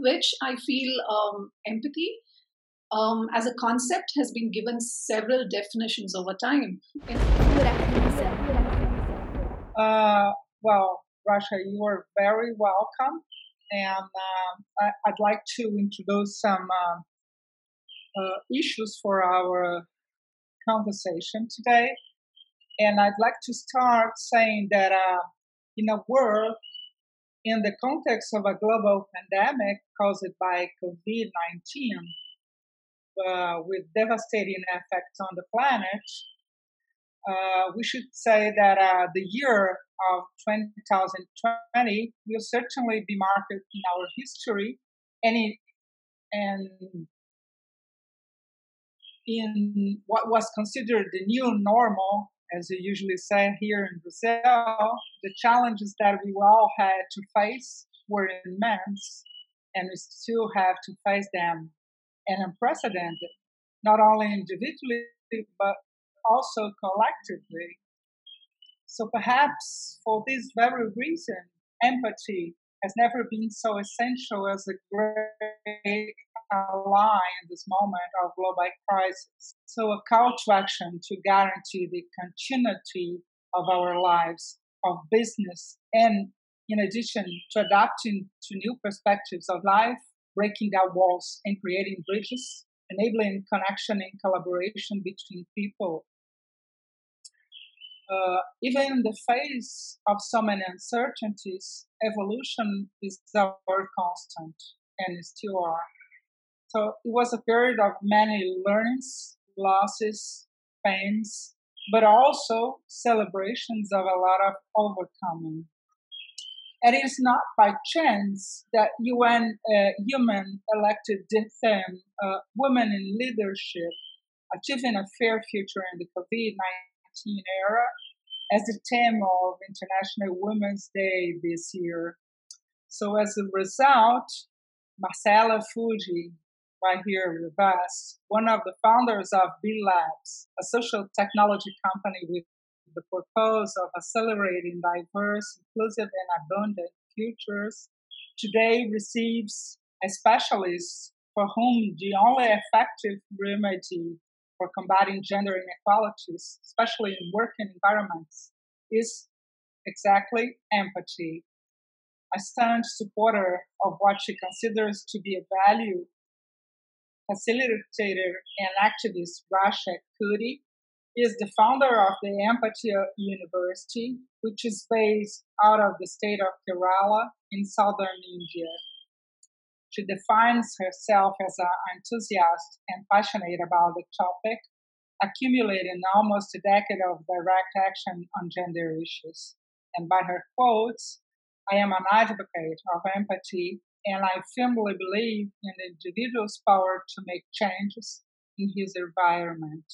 which I feel um, empathy um, as a concept has been given several definitions over time. Uh, well, Rasha, you are very welcome. And um, I, would like to introduce some uh, uh, issues for our conversation today. And I'd like to start saying that uh, in a world, in the context of a global pandemic caused by COVID 19, uh, with devastating effects on the planet, uh, we should say that uh, the year of 2020 will certainly be marked in our history and in, and in what was considered the new normal, as you usually say here in Brazil, the challenges that we all had to face were immense, and we still have to face them and unprecedented, not only individually, but also collectively. So perhaps for this very reason, empathy has never been so essential as a great ally in this moment of global crisis. So a call to action to guarantee the continuity of our lives, of business, and in addition to adapting to new perspectives of life, breaking down walls and creating bridges, enabling connection and collaboration between people. Uh, even in the face of so many uncertainties, evolution is our constant and still are. So it was a period of many learnings, losses, pains, but also celebrations of a lot of overcoming. And it is not by chance that UN uh, Women elected the theme uh, Women in Leadership, Achieving a Fair Future in the COVID 19 Era as the theme of International Women's Day this year. So, as a result, Marcela Fuji, right here us, one of the founders of B Labs, a social technology company with the purpose of accelerating diverse, inclusive, and abundant futures, today receives a specialist for whom the only effective remedy for combating gender inequalities, especially in working environments, is exactly empathy. A staunch supporter of what she considers to be a value, facilitator and activist Rasha Kuri is the founder of the Empathy University, which is based out of the state of Kerala in southern India. She defines herself as an enthusiast and passionate about the topic, accumulating almost a decade of direct action on gender issues. And by her quotes, I am an advocate of empathy, and I firmly believe in the individual's power to make changes in his environment.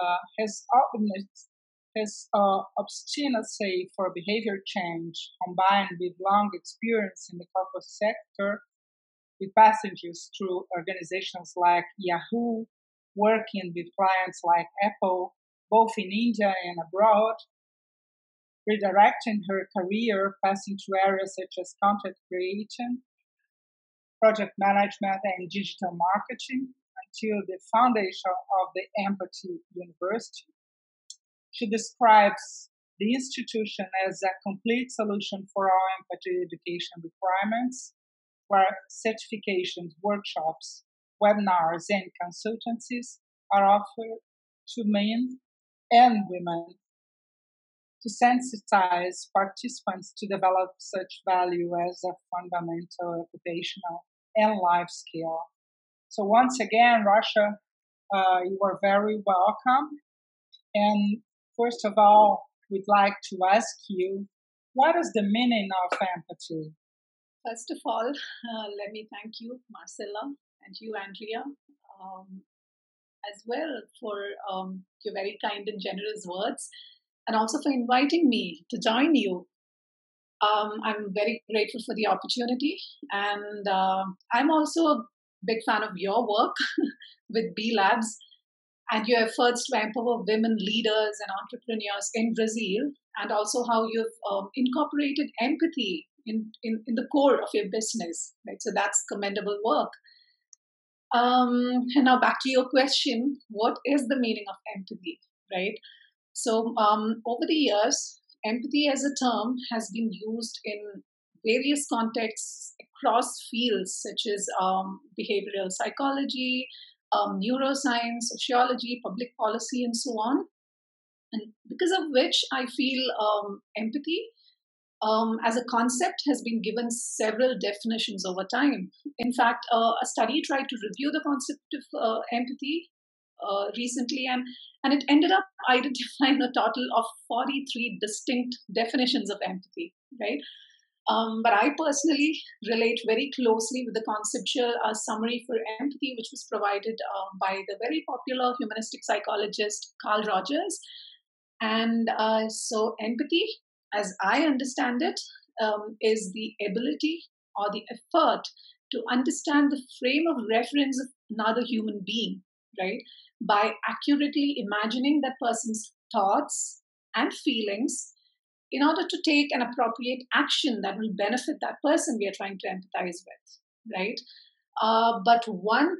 Uh, his his uh, obstinacy for behavior change, combined with long experience in the corporate sector, with passengers through organizations like Yahoo, working with clients like Apple, both in India and abroad, redirecting her career, passing through areas such as content creation, project management, and digital marketing, until the foundation of the Empathy University. She describes the institution as a complete solution for our empathy education requirements, where certifications, workshops, webinars, and consultancies are offered to men and women to sensitize participants to develop such value as a fundamental occupational and life skill so once again, Rasha, uh, you are very welcome. And first of all, we'd like to ask you, what is the meaning of empathy? First of all, uh, let me thank you, Marcella, and you, Andrea, um, as well for um, your very kind and generous words, and also for inviting me to join you. Um, I'm very grateful for the opportunity, and uh, I'm also a big fan of your work with B Labs and your efforts to empower women leaders and entrepreneurs in Brazil, and also how you've um, incorporated empathy in, in, in the core of your business, right? So that's commendable work. Um, and now back to your question what is the meaning of empathy, right? So, um, over the years, empathy as a term has been used in various contexts across fields such as um, behavioral psychology, um, neuroscience, sociology, public policy, and so on. And because of which I feel um, empathy um, as a concept has been given several definitions over time. In fact, uh, a study tried to review the concept of uh, empathy uh, recently, and, and it ended up identifying a total of 43 distinct definitions of empathy, right? Um, but I personally relate very closely with the conceptual uh, summary for empathy, which was provided uh, by the very popular humanistic psychologist Carl Rogers. And uh, so, empathy, as I understand it, um, is the ability or the effort to understand the frame of reference of another human being, right? By accurately imagining that person's thoughts and feelings in order to take an appropriate action that will benefit that person we are trying to empathize with, right? Uh, but one,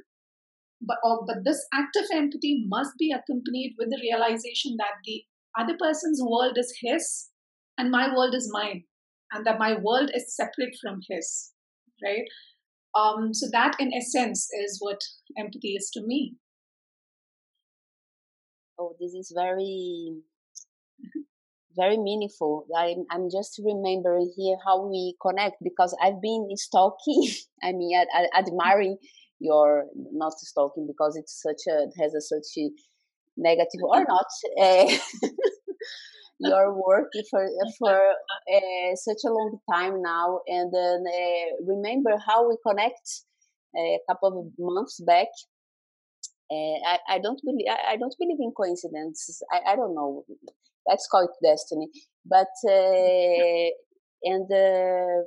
but, oh, but this act of empathy must be accompanied with the realization that the other person's world is his and my world is mine, and that my world is separate from his, right? Um, so that, in essence, is what empathy is to me. Oh, this is very very meaningful. I'm, I'm just remembering here how we connect because I've been stalking, I mean, ad, admiring your, not stalking because it's such a, it has a such a negative or not, uh, your work for, for uh, such a long time now. And then uh, remember how we connect a couple of months back uh, I, I don't believe I, I, don't believe in coincidences. I, I don't know let's call it destiny. But uh, and uh,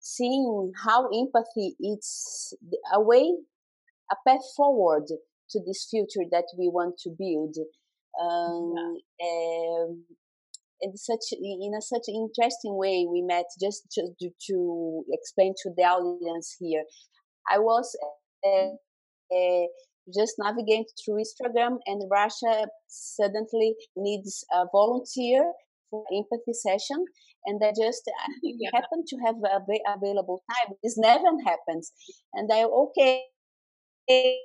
seeing how empathy is a way, a path forward to this future that we want to build. Um, yeah. um, in such in a such interesting way we met just to, to, to explain to the audience here i was uh, uh, just navigate through Instagram, and Rasha suddenly needs a volunteer for empathy session, and I just yeah. happen to have a available time. This never happens, and I okay. In,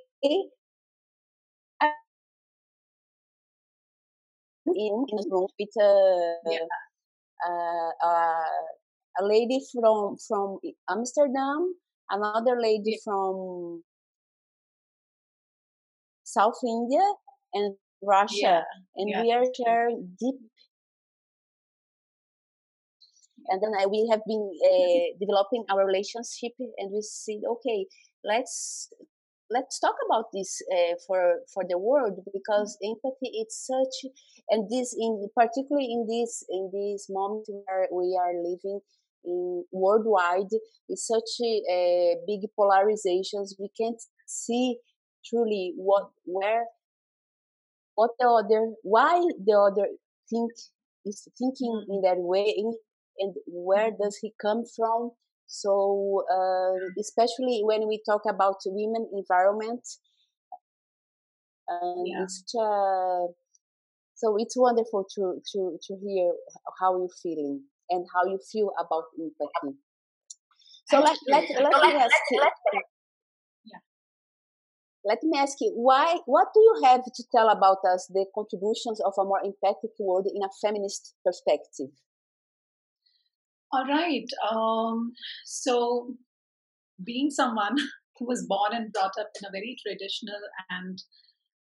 in a room with a, yeah. uh, uh, a lady from from Amsterdam, another lady from South India and Rasha, yeah. and yeah. we are sharing deep. And then I, we have been uh, developing our relationship, and we said, okay, let's let's talk about this uh, for for the world because empathy it's such and this in particularly in this in this moment where we are living in worldwide with such uh, big polarizations we can't see truly what where what the other why the other think is thinking in that way and where mm-hmm. does he come from so uh, especially when we talk about women environment and yeah. it's uh, so it's wonderful to to to hear how you're feeling and how you feel about empathy so let, let, let, let, let, let, let, me ask you, why? What do you have to tell about us the contributions of a more empathic world in a feminist perspective? All right. Um, so, being someone who was born and brought up in a very traditional and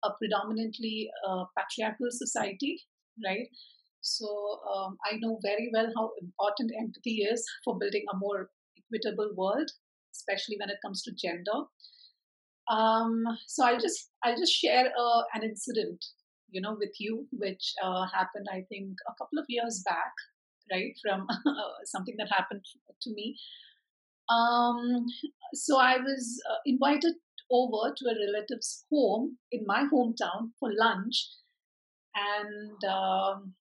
a predominantly uh, patriarchal society, right? So, um, I know very well how important empathy is for building a more equitable world, especially when it comes to gender. Um, so I'll just I'll just share uh, an incident, you know, with you, which uh, happened I think a couple of years back, right? From something that happened to me. Um, so I was uh, invited over to a relative's home in my hometown for lunch, and um,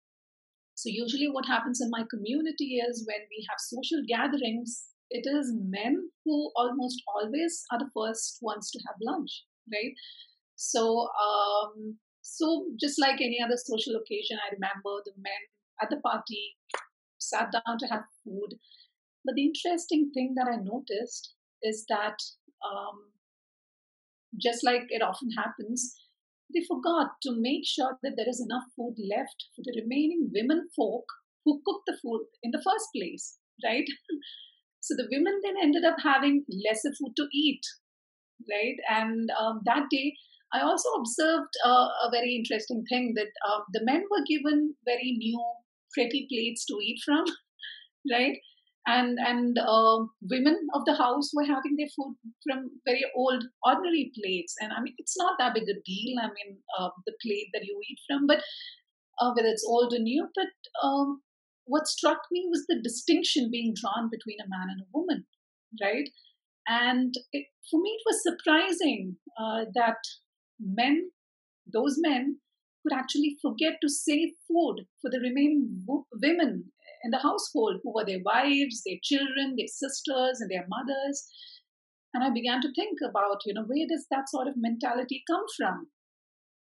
So, usually, what happens in my community is when we have social gatherings, it is men who almost always are the first ones to have lunch, right? So, um, so just like any other social occasion, I remember the men at the party sat down to have food. But the interesting thing that I noticed is that um, just like it often happens, they forgot to make sure that there is enough food left for the remaining women folk who cooked the food in the first place, right? so the women then ended up having lesser food to eat, right? And um, that day, I also observed uh, a very interesting thing that uh, the men were given very new, pretty plates to eat from, right? and and uh, women of the house were having their food from very old ordinary plates and i mean it's not that big a deal i mean uh, the plate that you eat from but uh, whether it's old or new but um, what struck me was the distinction being drawn between a man and a woman right and it, for me it was surprising uh, that men those men could actually forget to save food for the remaining women in the household who were their wives, their children, their sisters, and their mothers. And I began to think about, you know, where does that sort of mentality come from?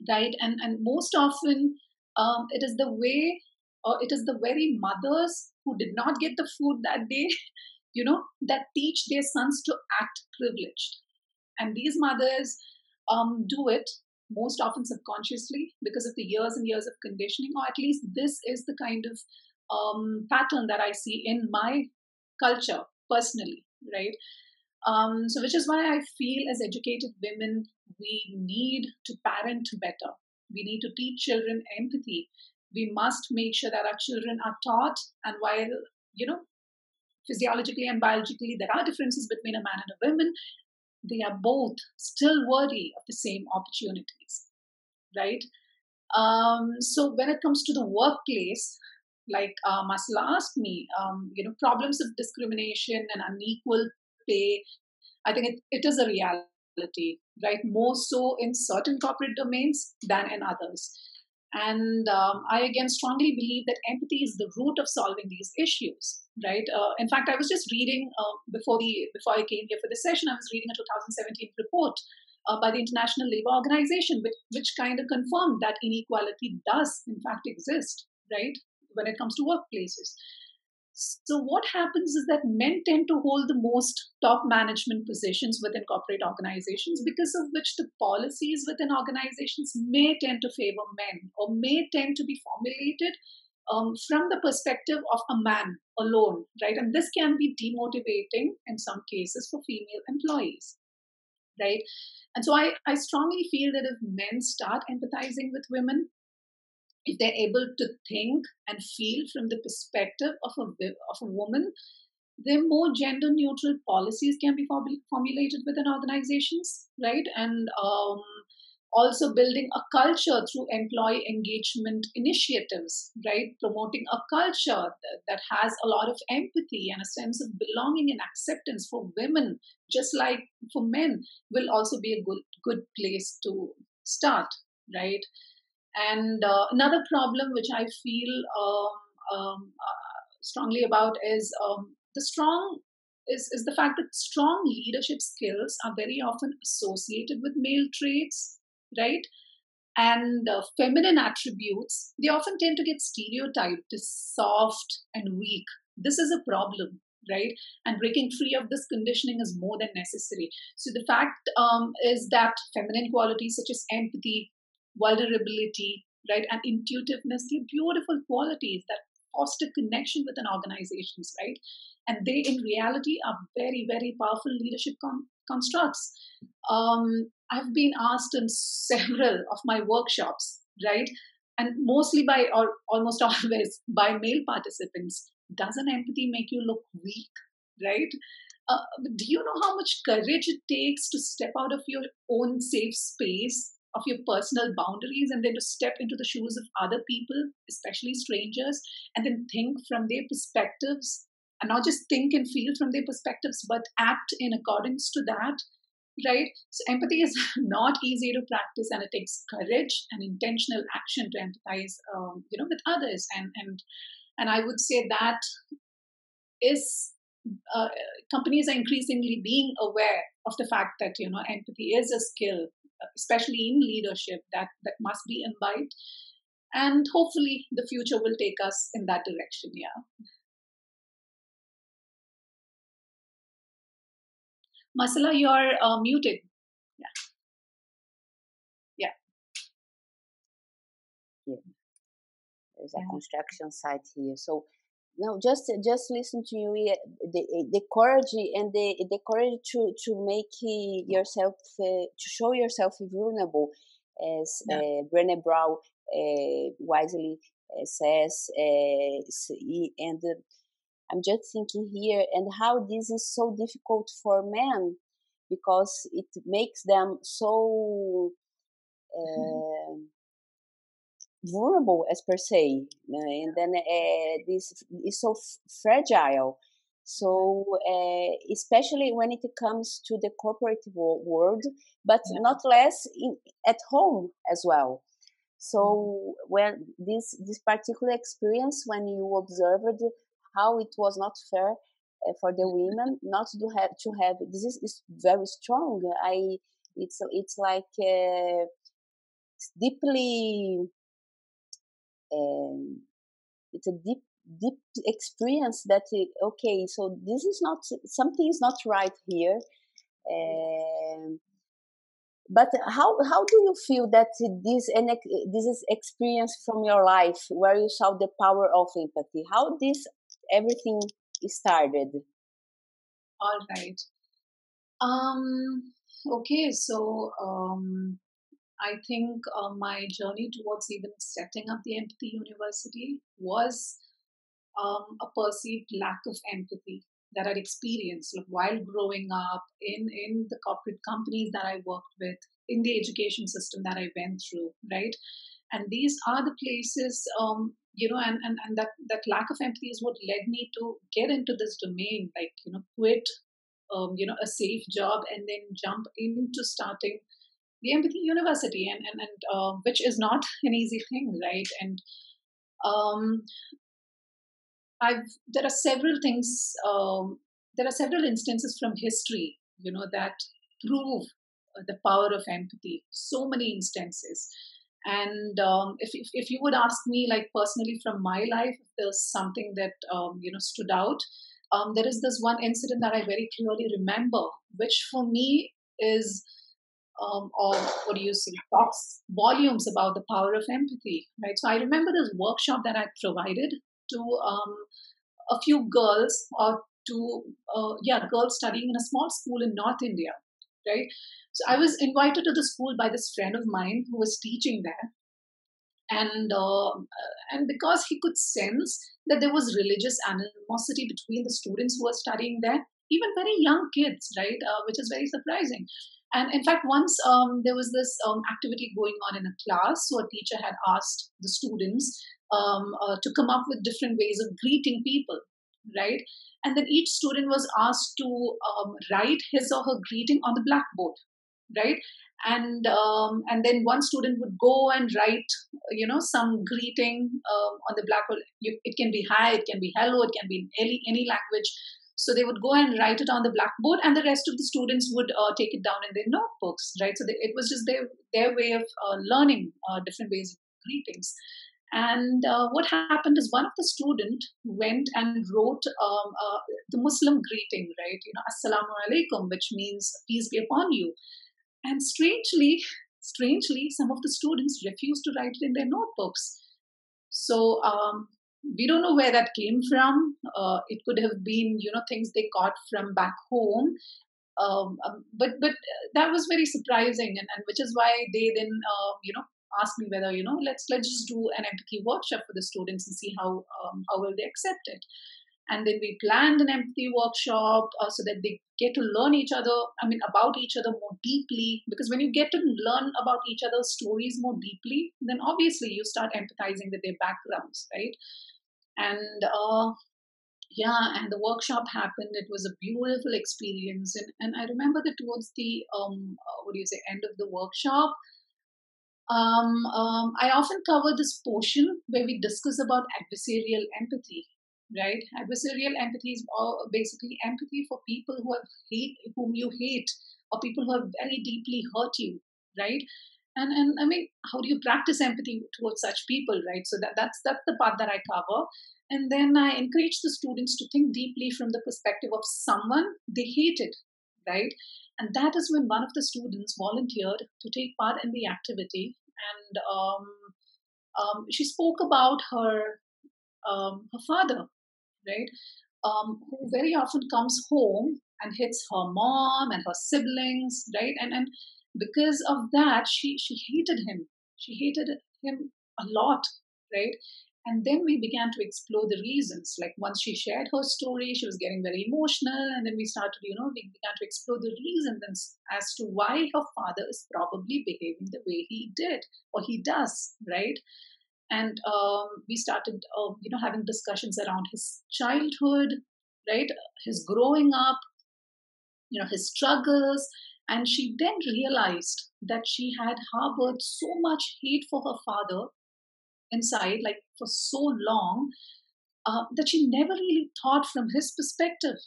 Right? And and most often um, it is the way or it is the very mothers who did not get the food that day, you know, that teach their sons to act privileged. And these mothers um, do it most often subconsciously because of the years and years of conditioning, or at least this is the kind of um, pattern that I see in my culture personally, right? Um, so, which is why I feel as educated women, we need to parent better. We need to teach children empathy. We must make sure that our children are taught, and while, you know, physiologically and biologically there are differences between a man and a woman, they are both still worthy of the same opportunities, right? Um, so, when it comes to the workplace, like uh, asked me, um, you know, problems of discrimination and unequal pay, I think it, it is a reality, right? More so in certain corporate domains than in others. And um, I again strongly believe that empathy is the root of solving these issues, right? Uh, in fact, I was just reading uh, before the before I came here for the session. I was reading a 2017 report uh, by the International Labour Organization, which, which kind of confirmed that inequality does in fact exist, right? when it comes to workplaces. So, what happens is that men tend to hold the most top management positions within corporate organizations, because of which the policies within organizations may tend to favor men or may tend to be formulated um, from the perspective of a man alone, right? And this can be demotivating in some cases for female employees, right? And so I, I strongly feel that if men start empathizing with women, if they're able to think and feel from the perspective of a, of a woman, then more gender neutral policies can be formulated within organizations, right? And um, also building a culture through employee engagement initiatives, right? Promoting a culture that, that has a lot of empathy and a sense of belonging and acceptance for women, just like for men, will also be a good, good place to start, right? And uh, another problem which I feel um, um, uh, strongly about is um, the strong is, is the fact that strong leadership skills are very often associated with male traits, right? And uh, feminine attributes, they often tend to get stereotyped as soft and weak. This is a problem, right? And breaking free of this conditioning is more than necessary. So the fact um, is that feminine qualities such as empathy, vulnerability, right, and intuitiveness, they're beautiful qualities that foster connection within organizations, right? And they, in reality, are very, very powerful leadership con- constructs. Um, I've been asked in several of my workshops, right, and mostly by, or almost always by male participants, doesn't empathy make you look weak, right? Uh, do you know how much courage it takes to step out of your own safe space of your personal boundaries and then to step into the shoes of other people, especially strangers, and then think from their perspectives and not just think and feel from their perspectives, but act in accordance to that. right? So empathy is not easy to practice, and it takes courage and intentional action to empathize, um, you know, with others. And and and I would say that is uh, companies are increasingly being aware of the fact that you know empathy is a skill, especially in leadership, that that must be imbibed. And hopefully, the future will take us in that direction. Yeah. Marcella, you're uh, muted. Yeah. Yeah. Yeah. There's a yeah. construction site here. So no, just just listen to you. The the courage and the the courage to to make yourself uh, to show yourself vulnerable, as yeah. uh, Brené Brown uh, wisely says, uh, and I'm just thinking here and how this is so difficult for men because it makes them so mm-hmm. Vulnerable as per se, and then uh, this is so fragile. So, uh, especially when it comes to the corporate world, but yeah. not less in, at home as well. So, mm-hmm. when this this particular experience, when you observed how it was not fair uh, for the women not to have to have this is, is very strong i it's it's like uh, deeply um, it's a deep deep experience that uh, okay so this is not something is not right here um, but how how do you feel that this this is experience from your life where you saw the power of empathy how this everything started? All right. Um, okay, so um, I think uh, my journey towards even setting up the Empathy University was um, a perceived lack of empathy that I'd experienced like, while growing up in, in the corporate companies that I worked with, in the education system that I went through, right? And these are the places um, you know and, and and that that lack of empathy is what led me to get into this domain like you know quit um, you know a safe job and then jump into starting the empathy university and and, and uh, which is not an easy thing right? And um, i've there are several things um, there are several instances from history you know that prove the power of empathy. So many instances. And um, if, if, if you would ask me like personally from my life if there's something that um, you know stood out um, there is this one incident that i very clearly remember which for me is um, of what do you say talks volumes about the power of empathy right so i remember this workshop that i provided to um, a few girls or to uh, yeah girls studying in a small school in north india right so I was invited to the school by this friend of mine who was teaching there. And uh, and because he could sense that there was religious animosity between the students who were studying there, even very young kids, right, uh, which is very surprising. And in fact, once um, there was this um, activity going on in a class, so a teacher had asked the students um, uh, to come up with different ways of greeting people, right? And then each student was asked to um, write his or her greeting on the blackboard, right? And um, and then one student would go and write you know some greeting um, on the blackboard. You, it can be hi it can be hello it can be any, any language so they would go and write it on the blackboard and the rest of the students would uh, take it down in their notebooks right? So they, it was just their their way of uh, learning uh, different ways of greetings. And uh, what happened is one of the student went and wrote um, uh, the muslim greeting right? You know assalamu alaikum which means peace be upon you. And strangely, strangely, some of the students refused to write it in their notebooks. So um, we don't know where that came from. Uh, it could have been, you know, things they got from back home. Um, um, but but that was very surprising, and, and which is why they then, uh, you know, asked me whether you know let's let's just do an empathy workshop for the students and see how um, how will they accept it and then we planned an empathy workshop uh, so that they get to learn each other i mean about each other more deeply because when you get to learn about each other's stories more deeply then obviously you start empathizing with their backgrounds right and uh, yeah, and the workshop happened. It was a beautiful experience, and and I remember that towards the um, uh, what do you say, end of the workshop, um, um, I often cover this portion where we discuss about adversarial empathy. Right, adversarial empathy is basically empathy for people who have hate, whom you hate, or people who have very deeply hurt you. Right, and and I mean, how do you practice empathy towards such people? Right, so that that's that's the part that I cover. And then I encourage the students to think deeply from the perspective of someone they hated, right? And that is when one of the students volunteered to take part in the activity. And um, um, she spoke about her um, her father, right? Um, who very often comes home and hits her mom and her siblings, right? And and because of that, she she hated him. She hated him a lot, right? And then we began to explore the reasons. Like once she shared her story, she was getting very emotional. And then we started, you know, we began to explore the reasons as to why her father is probably behaving the way he did or he does, right? And um, we started, uh, you know, having discussions around his childhood, right? His growing up, you know, his struggles. And she then realized that she had harbored so much hate for her father inside, like for so long, uh, that she never really thought from his perspective,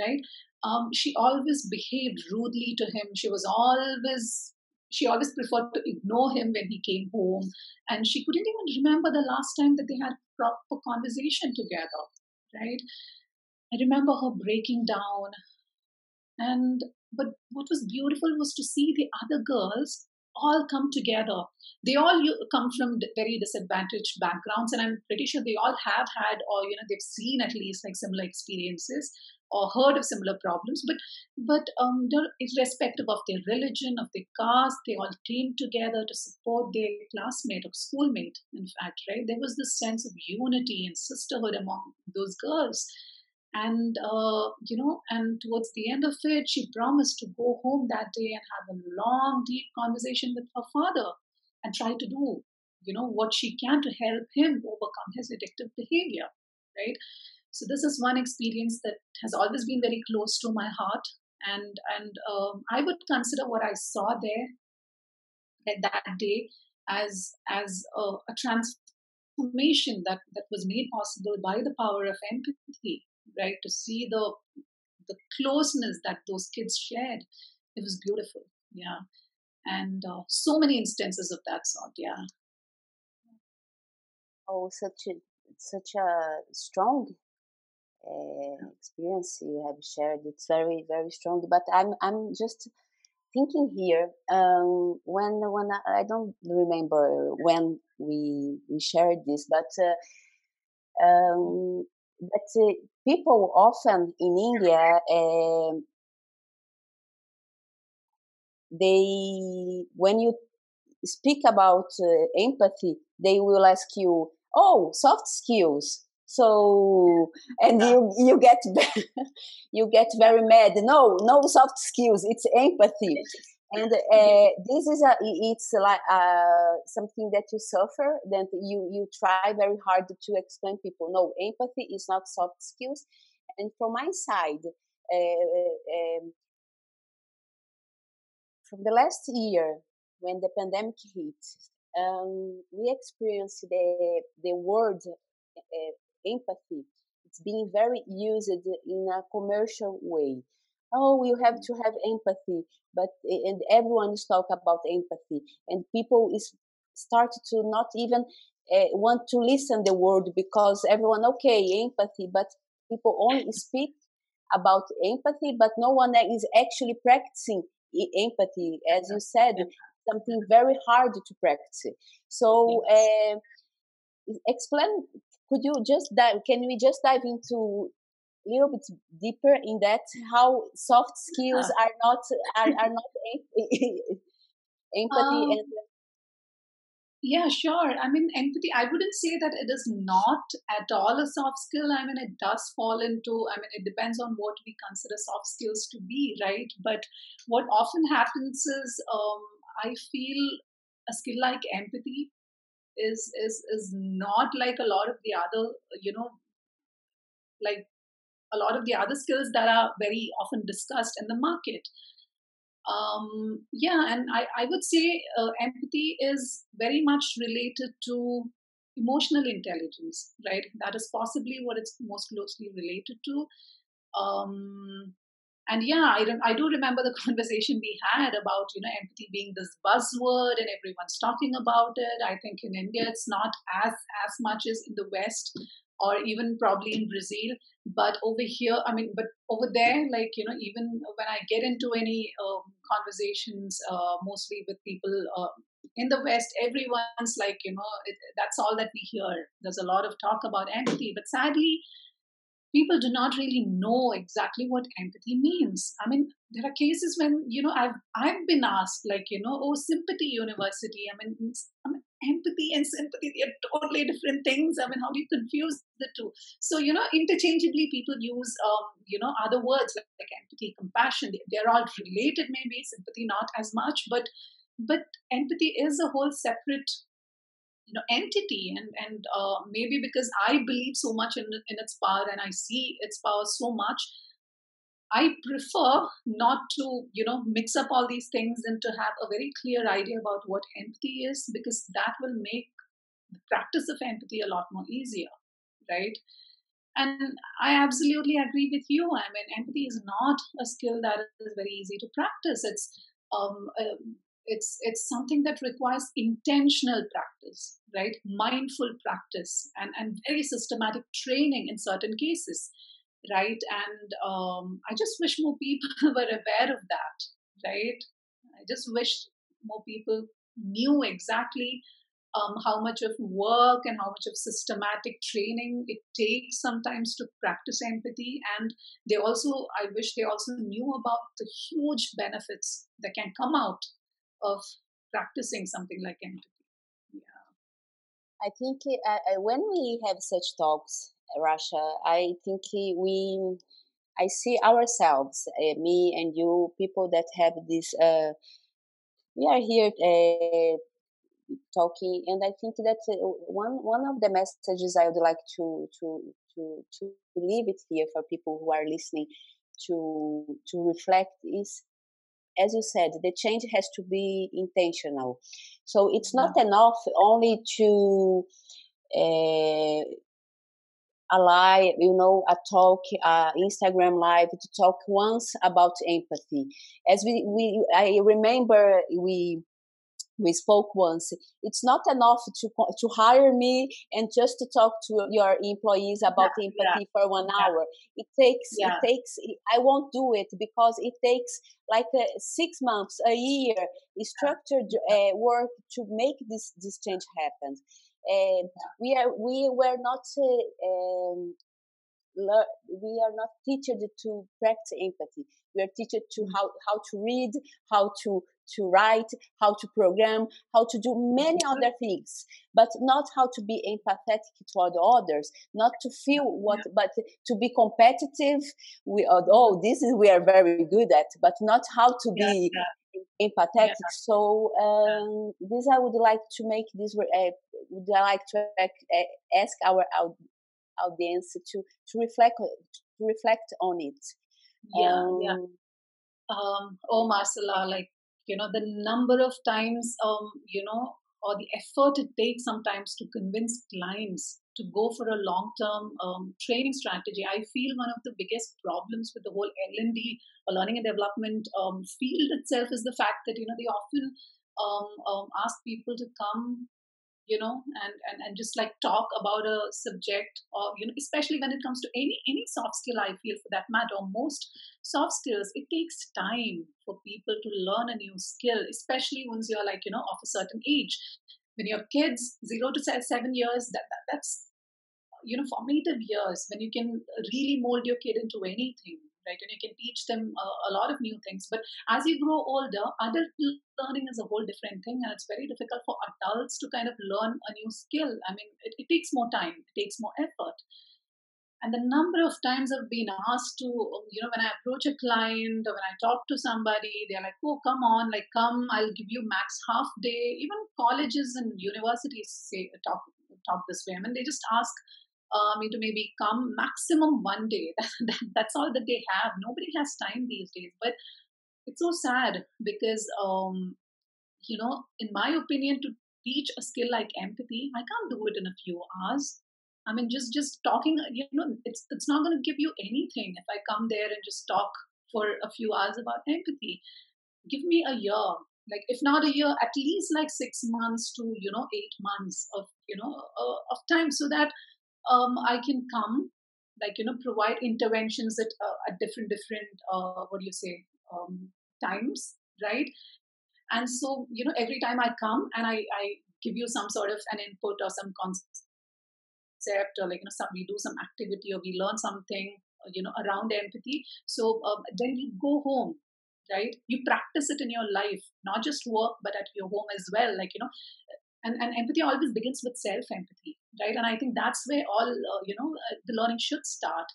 right? Um, she always behaved rudely to him. She was always, she always preferred to ignore him when he came home. And she couldn't even remember the last time that they had proper conversation together, right? I remember her breaking down. And, but what was beautiful was to see the other girls all come together. They all come from very disadvantaged backgrounds, and I'm pretty sure they all have had, or you know, they've seen at least like similar experiences or heard of similar problems. But but um, irrespective of their religion, of their caste, they all came together to support their classmate or schoolmate. In fact, right, there was this sense of unity and sisterhood among those girls and uh, you know and towards the end of it she promised to go home that day and have a long deep conversation with her father and try to do you know what she can to help him overcome his addictive behavior right? So this is one experience that has always been very close to my heart. And and um, i would consider what i saw there that, that day as as a, a transformation that that was made possible by the power of empathy right? To see the the closeness that those kids shared, it was beautiful. Yeah, and uh, so many instances of that sort. Yeah. Oh, such a such a strong uh, experience you have shared. It's very very strong. But I'm I'm just thinking here um, when when I, I, don't remember when we we shared this, but uh, um, but uh, people often in India uh, they when you speak about uh, empathy they will ask you oh soft skills. So and you you get you get very mad. No no soft skills it's empathy and uh, this is a it's like uh, something that you suffer that you you try very hard to explain people no empathy is not soft skills. And from my side uh, um, from the last year when the pandemic hit um, we experienced the the word uh, empathy. It's being very used in a commercial way oh you have to have empathy. But and everyone is talk about empathy. And people is start to not even uh, want to listen the word because everyone okay empathy. But people only speak about empathy but no one is actually practicing empathy. As you said something very hard to practice. So uh, explain could you just dive can we just dive into little bit deeper in that how soft skills uh, are not are, are not empathy um, and yeah sure. I mean empathy i wouldn't say that it is not at all a soft skill. I mean it does fall into i mean it depends on what we consider soft skills to be right? But what often happens is um, i feel a skill like empathy is is is not like a lot of the other you know like a lot of the other skills that are very often discussed in the market. Um, yeah, and I, I would say uh, empathy is very much related to emotional intelligence, right? That is possibly what it's most closely related to. Um, and yeah, I, I do remember the conversation we had about you know empathy being this buzzword and everyone's talking about it. I think in India it's not as as much as in the West or even probably in Brazil. But over here, I mean, but over there, like, you know, even when I get into any um, conversations, uh, mostly with people uh, in the West, everyone's like, you know, it, that's all that we hear. There's a lot of talk about empathy, but sadly, people do not really know exactly what empathy means. I mean, there are cases when you know I've I've been asked like you know oh sympathy university. I mean, I mean empathy and sympathy they are totally different things. I mean, how do you confuse the two? So you know, interchangeably people use um, you know other words like, like empathy, compassion. They're all related, maybe sympathy not as much, but but empathy is a whole separate you know entity and and uh, maybe because i believe so much in, in its power and i see its power so much i prefer not to you know mix up all these things and to have a very clear idea about what empathy is because that will make the practice of empathy a lot more easier right? And i absolutely agree with you. I mean empathy is not a skill that is very easy to practice. It's um, uh, it's it's something that requires intentional practice right? Mindful practice and and very systematic training in certain cases right? And um, i just wish more people were aware of that right? I just wish more people knew exactly um, how much of work and how much of systematic training it takes sometimes to practice empathy. And they also i wish they also knew about the huge benefits that can come out of practicing something like empathy. Yeah. I think uh, when we have such talks, Rasha, I think we, I see ourselves, uh, me and you, people that have this. Uh, we are here uh, talking, and I think that uh, one one of the messages I would like to to to to leave it here for people who are listening to to reflect is as you said, the change has to be intentional. So it's not yeah. enough only to uh, a live, you know, a talk, uh, Instagram live to talk once about empathy. As we, we, I remember we we spoke once. It's not enough to to hire me and just to talk to your employees about yeah, empathy yeah. for one yeah. hour. It takes it takes i won't do it because it takes like uh, six months a year structured uh, work to make this this change happen. And we are we were not uh, um, we are not teached to practice empathy. We are taught to mm. how, how to read how to to write, how to program, how to do many other things, but not how to be empathetic toward others, not to feel what, yeah. but to be competitive. We are, oh, this is we are very good at, but not how to be yeah. empathetic. So um, this I would like to make this. Uh, would like to ask our audience to to reflect to reflect on it. Yeah, um, yeah. Um, oh, Marcella, like you know the number of times um, you know or the effort it takes sometimes to convince clients to go for a long term um, training strategy. I feel one of the biggest problems with the whole l&d or learning and development um, field itself is the fact that you know they often um, um ask people to come you know and, and and just like talk about a subject or you know especially when it comes to any any soft skill i feel for that matter or most soft skills it takes time for people to learn a new skill especially once you're like you know of a certain age. When your kids zero to seven years that, that that's you know formative years when you can really mold your kid into anything right? And you can teach them a, a, lot of new things. But as you grow older, adult learning is a whole different thing, and it's very difficult for adults to kind of learn a new skill. I mean, it, it takes more time, it takes more effort. And the number of times I've been asked to, you know, when I approach a client or when I talk to somebody, they're like, oh, come on, like, come, I'll give you max half day. Even colleges and universities say talk talk this way. I mean, they just ask um, to maybe come maximum one day. That's all that they have. Nobody has time these days. But it's so sad because, um, you know, in my opinion, to teach a skill like empathy, I can't do it in a few hours. I mean, just just talking, you know, it's it's not going to give you anything if I come there and just talk for a few hours about empathy. Give me a year, like if not a year, at least like six months to you know eight months of you know uh, of time, so that um, I can come, like you know, provide interventions at uh, at different different uh, what do you say um, times, right? And so you know, every time I come and I I give you some sort of an input or some concept or like you know, some we do some activity or we learn something uh, you know around empathy. So um, then you go home right you practice it in your life not just work but at your home as well like you know and, and empathy always begins with self empathy right? And i think that's where all uh, you know uh, the learning should start.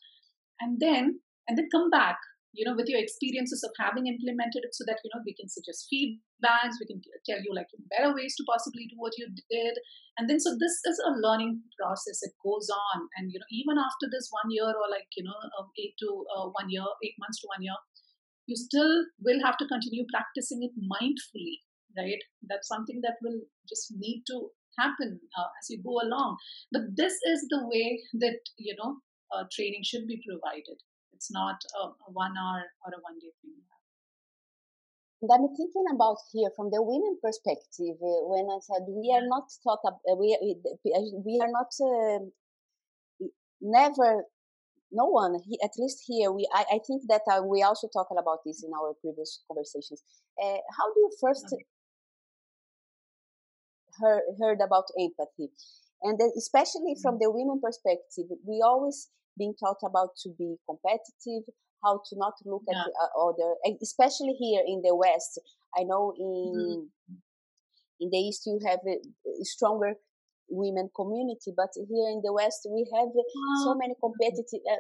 And then and then come back you know with your experiences of having implemented it so that you know we can suggest feedbacks we can tell you like better ways to possibly do what you did. And then so this is a learning process. It goes on. And you know even after this one year or like you know um, eight to uh, one year eight months to one year you still will have to continue practicing it mindfully right? That's something that will just need to happen uh, as you go along. But this is the way that you know uh, training should be provided. It's not a, a one hour or a one day thing. And I'm thinking about here from the women perspective. Uh, when I said we are not talk, uh, we we are not uh, never no one he, at least here we i, I think that uh, we also talked about this in our previous conversations. Uh, how do you first heard, heard about empathy and especially from mm-hmm. the women perspective we always been taught about to be competitive how to not look yeah. at the uh, other especially here in the west i know in mm-hmm. in the east you have a, a stronger women community but here in the west we have so many competitive uh,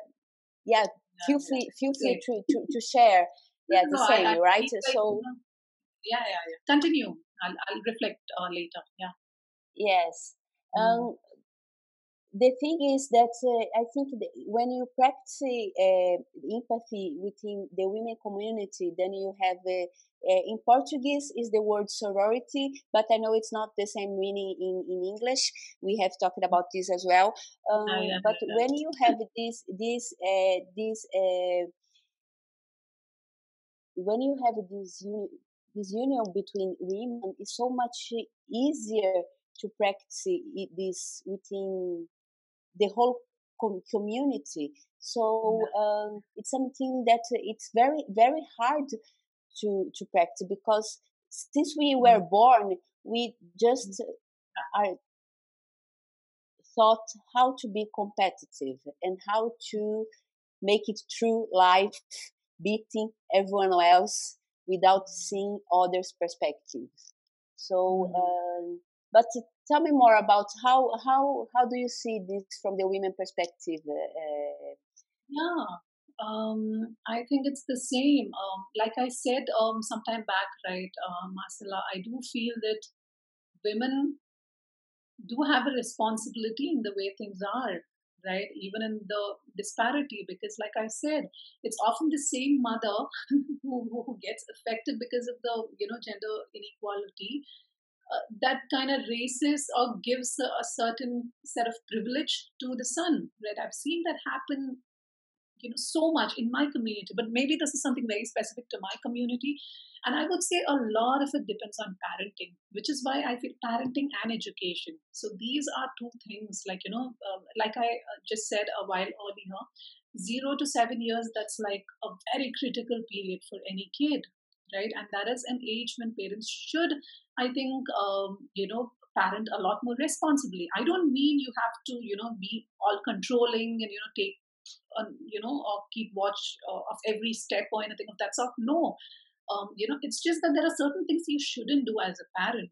yeah, yeah feel free yeah. feel free to, to, to share yeah no, the same I, I right so yeah yeah yeah continue i'll, I'll reflect uh, later yeah yes mm. um the thing is that uh, I think when you practice uh, empathy within the women community, then you have uh, uh, in Portuguese is the word sorority, but I know it's not the same meaning in, in English. We have talked about this as well. Um, but when you have this this uh, this uh, when you have this this union between women, is so much easier to practice this within the whole com- community. So um, it's something that it's very very hard to to practice because since we were mm-hmm. born, we just are thought how to be competitive and how to make it through life, beating everyone else without seeing others' perspectives. So, mm-hmm. um, but tell me more about how how how do you see this from the women perspective? Uh, yeah, um, I think it's the same. Um, like I said um, sometime back, right, uh, Marcella, I do feel that women do have a responsibility in the way things are, right? Even in the disparity, because like I said, it's often the same mother who, who gets affected because of the you know gender inequality. Uh, that kind of raises or gives a, a certain set of privilege to the son, right? I've seen that happen you know so much in my community but maybe this is something very specific to my community. And i would say a lot of it depends on parenting which is why i feel parenting and education. So these are two things like you know uh, like i uh, just said a while earlier 0 to 7 years that's like a very critical period for any kid right? And that is an age when parents should i think um, you know parent a lot more responsibly. I don't mean you have to you know be all controlling and you know take you know, or keep watch uh, of every step or anything of that sort. No, um, you know, it's just that there are certain things you shouldn't do as a parent,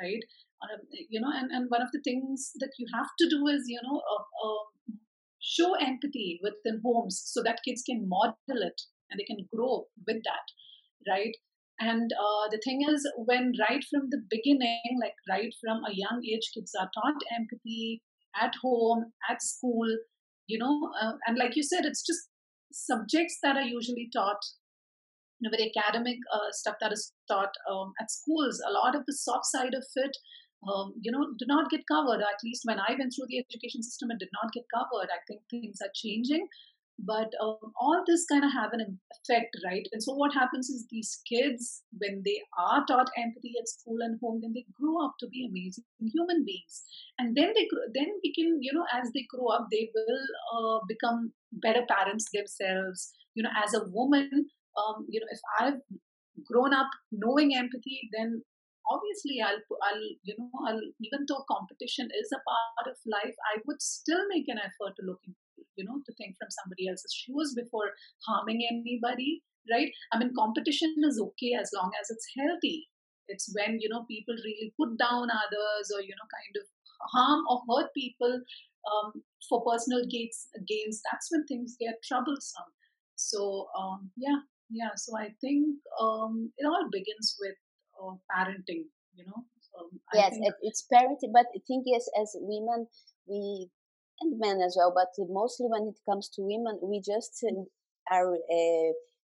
right? Um, you know, and, and one of the things that you have to do is, you know, uh, uh, show empathy within homes so that kids can model it and they can grow with that, right? And uh, the thing is, when right from the beginning, like right from a young age, kids are taught empathy, at home, at school, you know, uh, and like you said, it's just subjects that are usually taught, you know, very academic uh, stuff that is taught um, at schools. A lot of the soft side of it, um, you know, do not get covered. At least when I went through the education system, it did not get covered. I think things are changing but um, all this kind of have an effect right? And so what happens is these kids when they are taught empathy at school and home then they grow up to be amazing human beings. And then they then we can you know as they grow up they will uh, become better parents themselves. You know as a woman um, you know if i've grown up knowing empathy then obviously i'll i'll you know i'll even though competition is a part of life i would still make an effort to look into you know to think from somebody else's shoes before harming anybody right? I mean competition is okay as long as it's healthy. It's when you know people really put down others or you know kind of harm or hurt people um, for personal gains gains that's when things get troublesome. So um, yeah yeah so i think um, it all begins with uh, parenting you know? Um, yes it's parenting but the thing is as women we and men as well, but mostly when it comes to women, we just uh, are uh,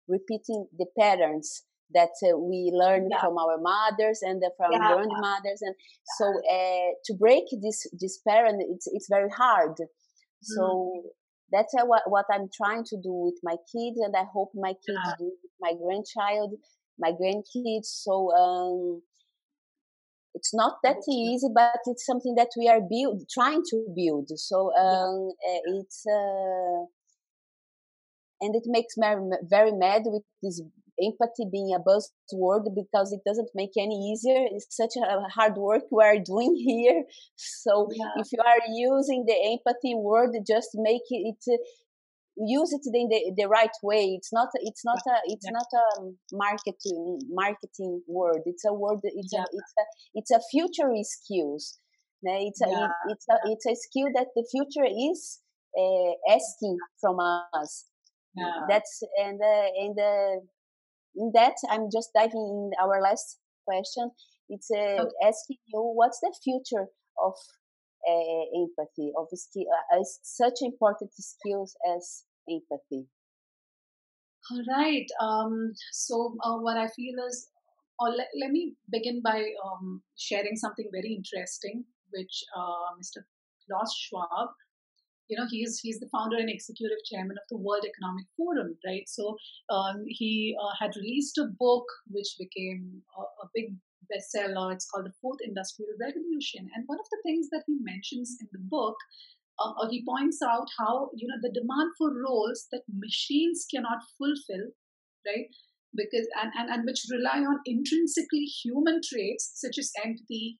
repeating the patterns that uh, we learn yeah. from our mothers and from yeah. grandmothers, and so uh, to break this this pattern, it's it's very hard. So mm. that's uh, what what I'm trying to do with my kids, and I hope my kids yeah. do with my grandchild, my grandkids. So um, it's not that easy but it's something that we are build trying to build. So um, yeah. it's uh, and it makes me very mad with this empathy being a buzzword because it doesn't make any easier. It's such a hard work we are doing here. So yeah. if you are using the empathy word just make it use it in the, the right way it's not it's not a it's yeah. not a marketing marketing word it's a word it's yeah. a it's a it's a future skills it's a yeah. it's a it's a skill that the future is uh, asking from us that's and uh, and uh, in that i'm just diving in our last question it's uh, okay. asking you what's the future of uh, empathy of skill, uh, such important skills as empathy? All right. Um, so, uh, what I feel is, or let, let me begin by um, sharing something very interesting, which uh, Mr. Klaus Schwab, you know, he's he's the founder and executive chairman of the World Economic Forum, right? So, um, he uh, had released a book which became a, a big bestseller. It's called The Fourth Industrial Revolution, and one of the things that he mentions in the book uh, he points out how you know the demand for roles that machines cannot fulfill right? Because and, and, and which rely on intrinsically human traits such as empathy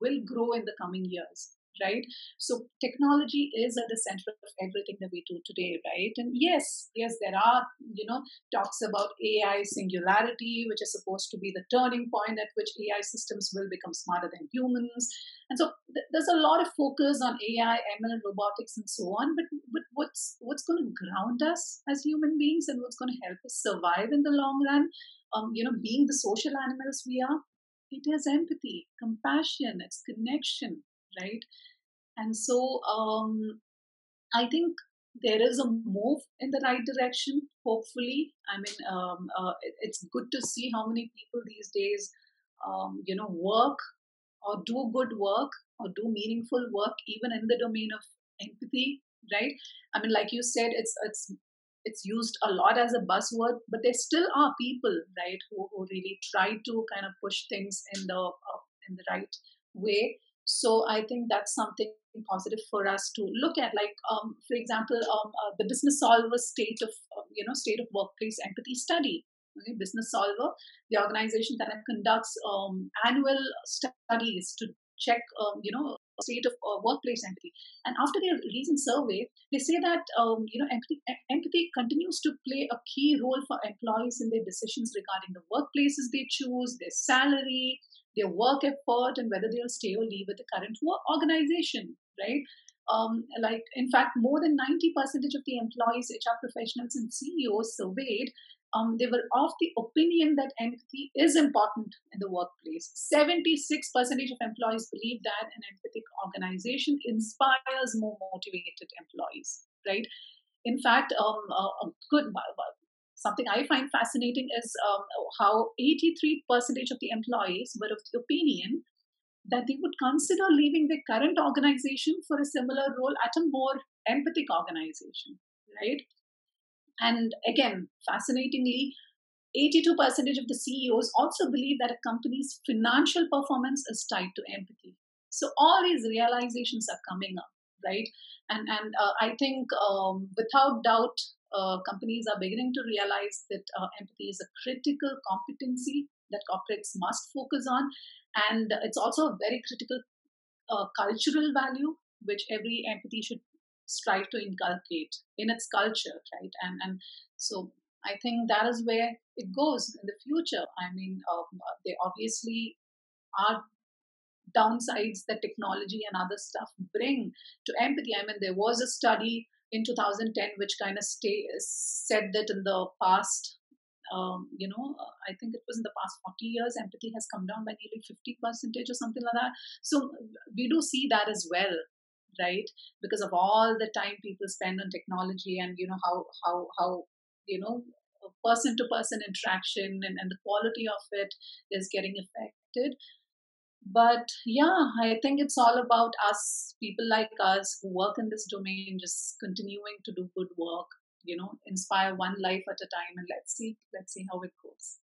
will grow in the coming years right? So technology is at the center of everything that we do today, right? And yes, yes, there are, you know, talks about AI singularity, which is supposed to be the turning point at which AI systems will become smarter than humans. And so th- there's a lot of focus on AI, ML, robotics, and so on. But, but what's what's going to ground us as human beings and what's going to help us survive in the long run? Um, you know, being the social animals we are, it is empathy, compassion, it's connection, right? And so um, I think there is a move in the right direction, hopefully. I mean, um, uh, it, it's good to see how many people these days, um, you know, work or do good work or do meaningful work, even in the domain of empathy, right? I mean, like you said, it's it's it's used a lot as a buzzword, but there still are people, right, who, who really try to kind of push things in the uh, in the right way. So I think that's something positive for us to look at. Like, um, for example, um, uh, the Businessolver state of uh, you know state of workplace empathy study. Okay, Businessolver, the organization that conducts um, annual studies to check um, you know state of uh, workplace empathy. And after their recent survey, they say that um, you know empathy, empathy continues to play a key role for employees in their decisions regarding the workplaces they choose, their salary, their work effort and whether they'll stay or leave with the current organization, right? um, like in fact more than 90 percentage of the employees hr professionals and ceos surveyed um, they were of the opinion that empathy is important in the workplace 76 percentage of employees believe that an empathic organization inspires more motivated employees right in fact um, a good something i find fascinating is um, how 83 percentage of the employees were of the opinion that they would consider leaving their current organization for a similar role at a more empathic organization, right? And again, fascinatingly, 82% of the CEOs also believe that a company's financial performance is tied to empathy. So all these realizations are coming up, right? And and uh, I think um, without doubt, uh, companies are beginning to realize that uh, empathy is a critical competency that corporates must focus on. And it's also a very critical uh, cultural value which every empathy should strive to inculcate in its culture right? And and so i think that is where it goes in the future. I mean um, they obviously are downsides that technology and other stuff bring to empathy. I mean there was a study in 2010 which kind of stay, said that in the past um, you know, uh, I think it was in the past 40 years, empathy has come down by nearly 50 percentage or something like that. So we do see that as well, right? Because of all the time people spend on technology and, you know, how, how, how, you know, person to person interaction and, and the quality of it is getting affected. But yeah, I think it's all about us, people like us who work in this domain, just continuing to do good work you know inspire one life at a time and let's see let's see how it goes.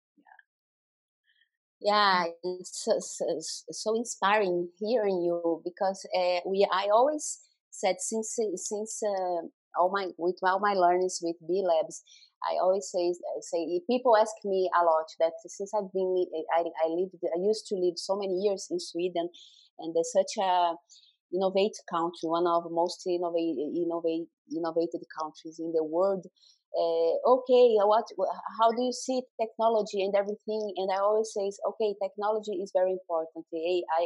Yeah. Yeah it's so, so, so inspiring hearing you because uh, we i always said since since uh, all my with all my learnings with b labs i always say say people ask me a lot that since i've been i i lived i used to live so many years in sweden and there's such a innovate country, one of the most innovate, innovate, innovated countries in the world. Uh, okay, what? How do you see technology and everything? And I always say, okay, technology is very important. AI,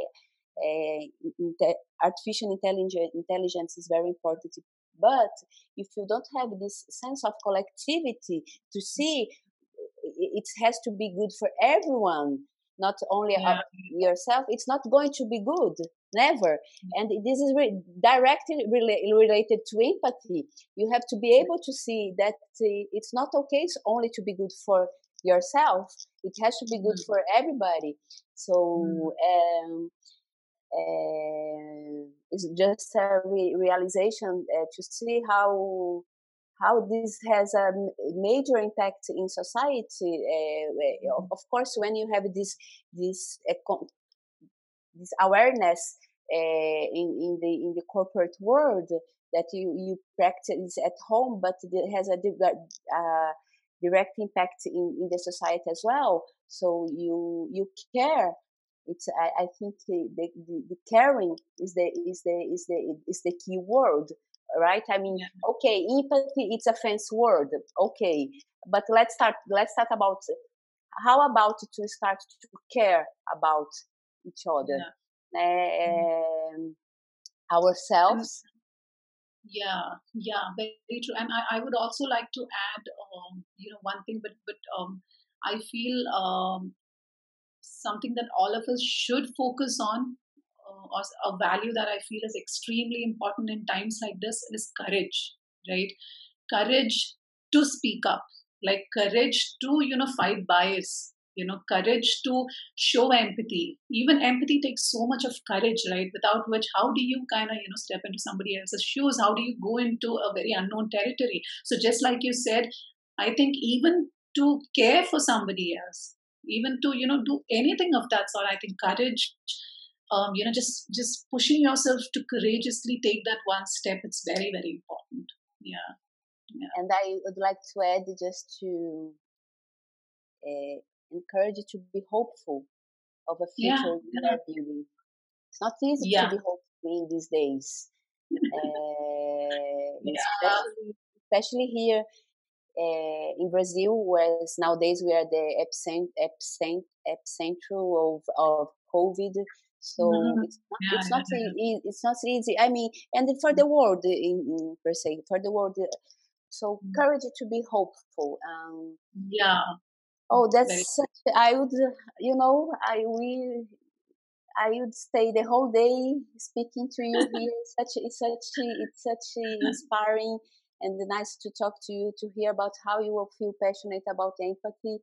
uh, artificial intelligence, intelligence is very important. But if you don't have this sense of collectivity to see, it has to be good for everyone not only yeah. yourself it's not going to be good never mm. and this is re- directly rela- related to empathy you have to be able to see that uh, it's not okay it's only to be good for yourself it has to be good mm. for everybody so mm. um, it's just a re- realization uh, to see how how this has a major impact in society. Uh, of course, when you have this this uh, this awareness uh, in in the in the corporate world that you you practice at home, but it has a uh, direct impact in, in the society as well. So you you care. It's I, I think the, the, the caring is the is the is the is the key word right? I mean okay empathy it's a fancy word okay but let's start let's talk about how about to start to care about each other? Yeah. um, ourselves? Yeah yeah very true and I, I would also like to add um, you know one thing but but um, i feel um, something that all of us should focus on uh, or a value that I feel is extremely important in times like this is courage, right? Courage to speak up, like courage to, you know, fight bias, you know, courage to show empathy. Even empathy takes so much of courage, right? Without which, how do you kind of, you know, step into somebody else's shoes? How do you go into a very unknown territory? So, just like you said, I think even to care for somebody else, even to, you know, do anything of that sort, I think courage um, you know just just pushing yourself to courageously take that one step it's very very important yeah, yeah. and i would like to add just to uh, encourage you to be hopeful of a future yeah, yeah. building it's not easy yeah. to be hopeful in these days uh, yeah. especially, especially here uh, in Brazil, whereas nowadays we are the epicent, epicent, epicentral of, of COVID So mm-hmm. it's not, yeah, it's not yeah, it's not easy. I mean, and for the world in, in per se, for the world. So mm. courage to be hopeful. Um, yeah. Oh, that's such. I would, you know, I will. I would stay the whole day speaking to you here. It's such, it's such, it's such inspiring and nice to talk to you to hear about how you will feel passionate about empathy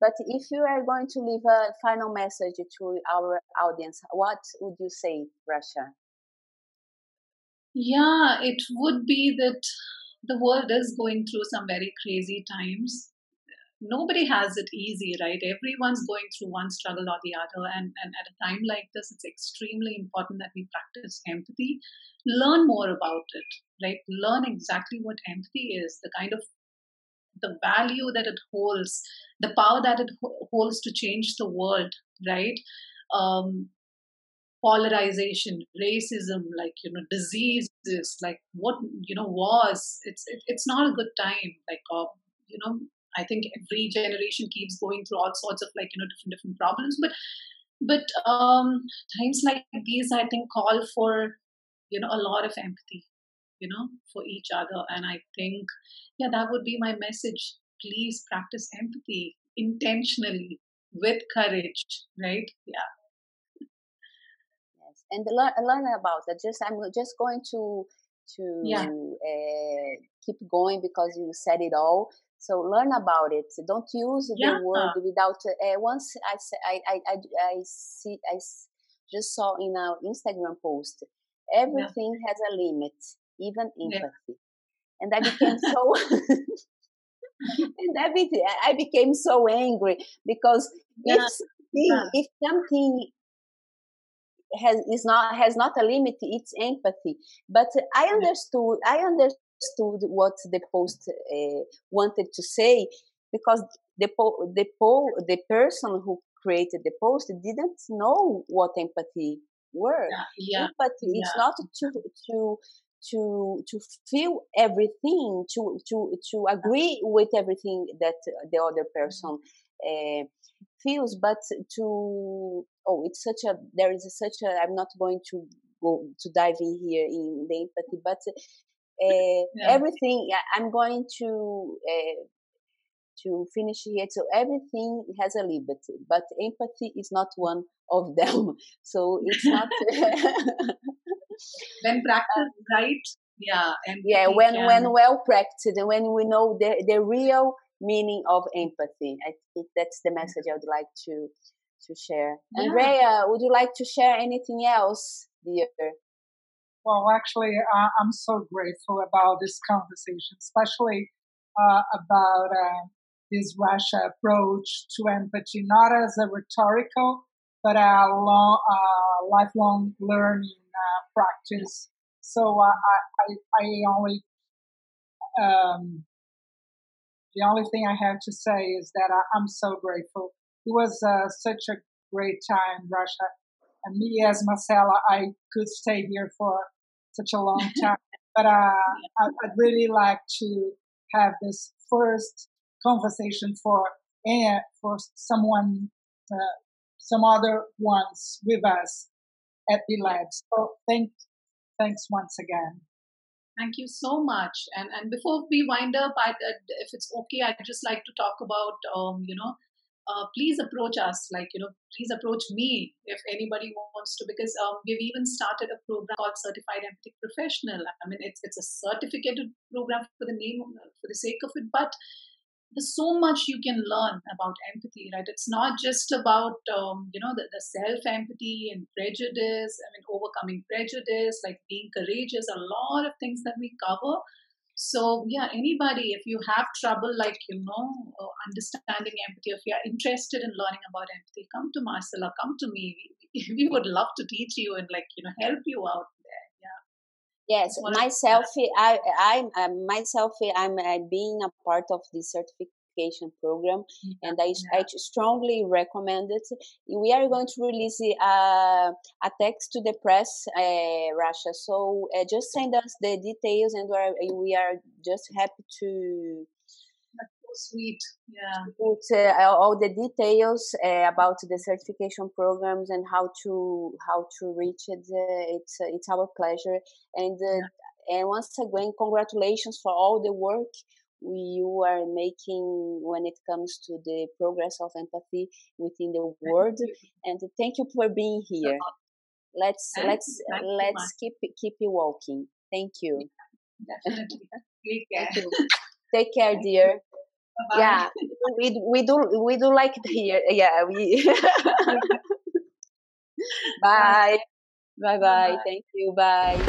but if you are going to leave a final message to our audience, what would you say, Rasha? Yeah, it would be that the world is going through some very crazy times. Nobody has it easy, right? Everyone's going through one struggle or the other. And, and at a time like this, it's extremely important that we practice empathy, learn more about it, right? Learn exactly what empathy is, the kind of the value that it holds, the power that it holds to change the world, right? Um, polarization, racism, like you know, diseases, like what you know, wars. It's it, it's not a good time. Like uh, you know, I think every generation keeps going through all sorts of like you know different different problems, but but um, times like these, I think, call for you know a lot of empathy you know, for each other. And I think, yeah, that would be my message. Please practice empathy intentionally with courage, right? Yeah. Yes, and learn learn about it. Just I'm just going to to yeah. uh, keep going because you said it all. So learn about it. Don't use yeah. the word without. Uh, once I, I I I I see I just saw in our Instagram post. Everything yeah. has a limit even empathy. Yeah. And I became so and I, be- I became so angry because if yeah. if something has is not has not a limit, it's empathy. But I understood I understood what the post uh, wanted to say because the po- the po- the person who created the post didn't know what empathy were. Yeah, Empathy yeah. is not to to to to feel everything to to to agree with everything that the other person uh, feels but to oh it's such a there is a, such a i'm not going to go to dive in here in the empathy but uh, yeah. everything i'm going to uh, to finish here. So everything has a limit but empathy is not one of them. So it's not when practiced right yeah yeah when when well practiced and when we know the the real meaning of empathy. I think that's the message i would like to to share. Yeah. andrea would you like to share anything else dear well actually i'm so grateful about this conversation especially uh, about uh, this Rasha approach to empathy, not as a rhetorical, but a long, lifelong learning uh, practice. So uh, I, I, I only, um, the only thing I have to say is that I, am so grateful. It was uh, such a great time, Rasha. And me as Marcella, I could stay here for such a long time. but uh, I, I'd really like to have this first conversation for uh, for someone, uh, some other ones with us at the lab. So thank, thanks once again. Thank you so much. And and before we wind up, I, if it's okay, I'd just like to talk about, um, you know, uh, please approach us. Like, you know, please approach me if anybody wants to, because um, we've even started a program called Certified Empathic Professional. I mean, it's it's a certificated program for the name, for the sake of it, but there's so much you can learn about empathy right it's not just about um, you know the, the self empathy and prejudice i mean overcoming prejudice like being courageous a lot of things that we cover so yeah anybody if you have trouble like you know uh, understanding empathy if you're interested in learning about empathy come to marcella come to me we, would love to teach you and like you know help you out there. Yeah. Yes, myself, I, I, uh, myself, I'm uh, being a part of the certification program, and I, I strongly recommend it. We are going to release uh, a text to the press, uh, Rasha. So uh, just send us the details, and we are, we are just happy to sweet. Yeah. Put uh, all the details uh, about the certification programs and how to how to reach it. Uh, it's it's our pleasure. And uh, yeah. and once again, congratulations for all the work you are making when it comes to the progress of empathy within the world. And thank you for being here. Let's thank let's let's keep keep you walking. Thank you. Definitely. Take care. Take care, dear. Bye-bye. Yeah, we we do we do like here. Yeah, we. bye. Bye bye. Thank you. Bye.